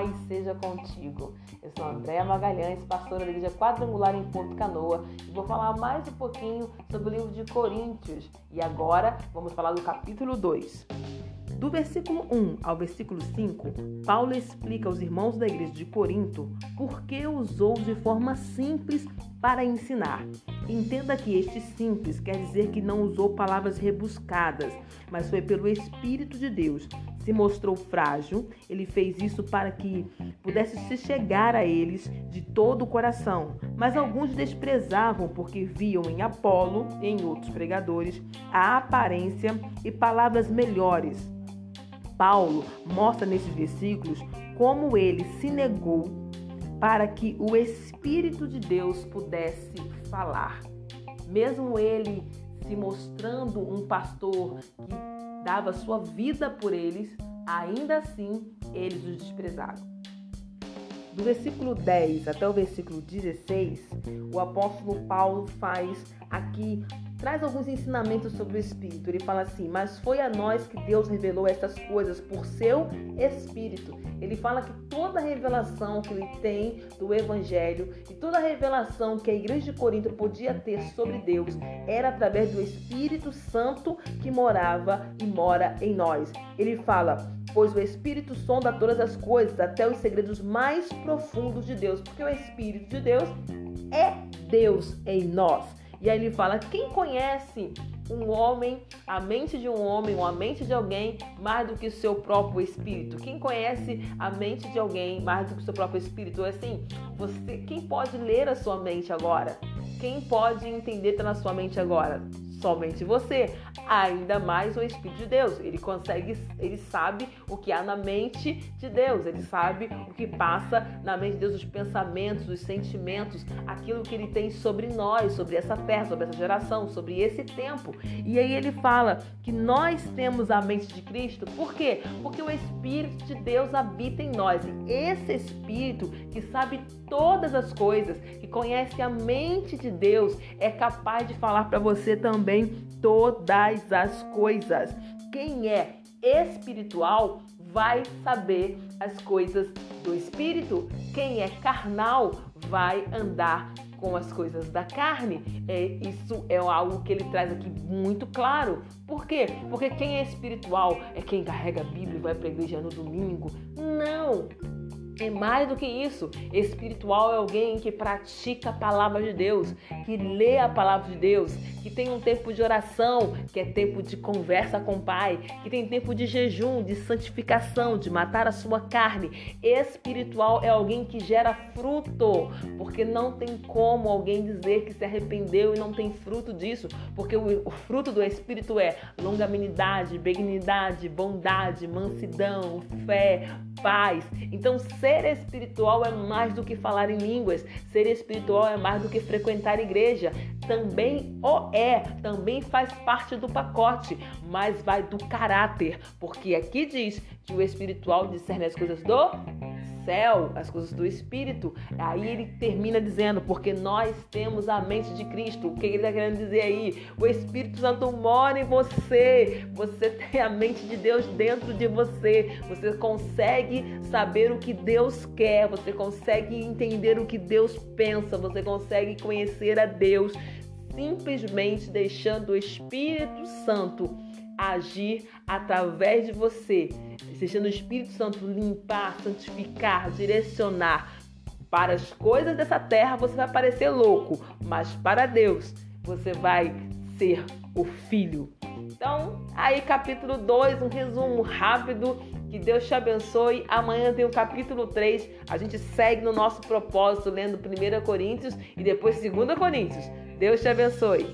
paz seja contigo. Eu sou Andréa Magalhães, pastora da Igreja Quadrangular em Porto Canoa, e vou falar mais um pouquinho sobre o livro de Coríntios. E agora vamos falar do capítulo 2. Do versículo 1 ao versículo 5, Paulo explica aos irmãos da igreja de Corinto por que usou de forma simples para ensinar. Entenda que este simples quer dizer que não usou palavras rebuscadas, mas foi pelo Espírito de Deus. Se mostrou frágil, ele fez isso para que pudesse se chegar a eles de todo o coração. Mas alguns desprezavam porque viam em Apolo e em outros pregadores a aparência e palavras melhores Paulo mostra nesses versículos como ele se negou para que o Espírito de Deus pudesse falar. Mesmo ele se mostrando um pastor que dava sua vida por eles, ainda assim eles os desprezaram. Do versículo 10 até o versículo 16, o apóstolo Paulo faz aqui traz alguns ensinamentos sobre o Espírito. Ele fala assim: Mas foi a nós que Deus revelou essas coisas por seu Espírito. Ele fala que toda revelação que ele tem do Evangelho e toda revelação que a igreja de Corinto podia ter sobre Deus era através do Espírito Santo que morava e mora em nós. Ele fala: Pois o Espírito sonda todas as coisas, até os segredos mais profundos de Deus, porque o Espírito de Deus é Deus em nós. E aí ele fala: quem conhece um homem, a mente de um homem ou a mente de alguém mais do que o seu próprio espírito? Quem conhece a mente de alguém mais do que o seu próprio espírito? Assim, você, quem pode ler a sua mente agora? Quem pode entender tá na sua mente agora? Somente você, ainda mais o Espírito de Deus. Ele consegue, ele sabe o que há na mente de Deus, ele sabe o que passa na mente de Deus, os pensamentos, os sentimentos, aquilo que ele tem sobre nós, sobre essa terra, sobre essa geração, sobre esse tempo. E aí ele fala que nós temos a mente de Cristo, por quê? Porque o Espírito de Deus habita em nós. E esse Espírito que sabe todas as coisas, que conhece a mente de Deus, é capaz de falar para você também também todas as coisas. Quem é espiritual vai saber as coisas do espírito. Quem é carnal vai andar com as coisas da carne. É, isso é algo que ele traz aqui muito claro. Por quê? Porque quem é espiritual é quem carrega a Bíblia e vai para a igreja no domingo. Não! É mais do que isso. Espiritual é alguém que pratica a palavra de Deus, que lê a palavra de Deus, que tem um tempo de oração, que é tempo de conversa com o Pai, que tem tempo de jejum, de santificação, de matar a sua carne. Espiritual é alguém que gera fruto, porque não tem como alguém dizer que se arrependeu e não tem fruto disso, porque o, fruto do Espírito é longanimidade, benignidade, bondade, mansidão, fé, paz. Então, ser espiritual é mais do que falar em línguas. Ser espiritual é mais do que frequentar igreja. Também o é, também faz parte do pacote, mas vai do caráter, porque aqui diz que o espiritual discerne as coisas do céu, as coisas do Espírito. Aí ele termina dizendo, porque nós temos a mente de Cristo. O que ele está querendo dizer aí? O Espírito Santo mora em você. Você tem a mente de Deus dentro de você. Você consegue saber o que Deus quer. Você consegue entender o que Deus pensa. Você consegue conhecer a Deus simplesmente deixando o Espírito Santo agir através de você, deixando o Espírito Santo limpar, santificar, direcionar. Para as coisas dessa terra você vai parecer louco, mas para Deus você vai ser o filho. Então, aí capítulo 2, um resumo rápido. Que Deus te abençoe. Amanhã tem o capítulo 3. A gente segue no nosso propósito lendo 1 Coríntios e depois 2 Coríntios. Deus te abençoe.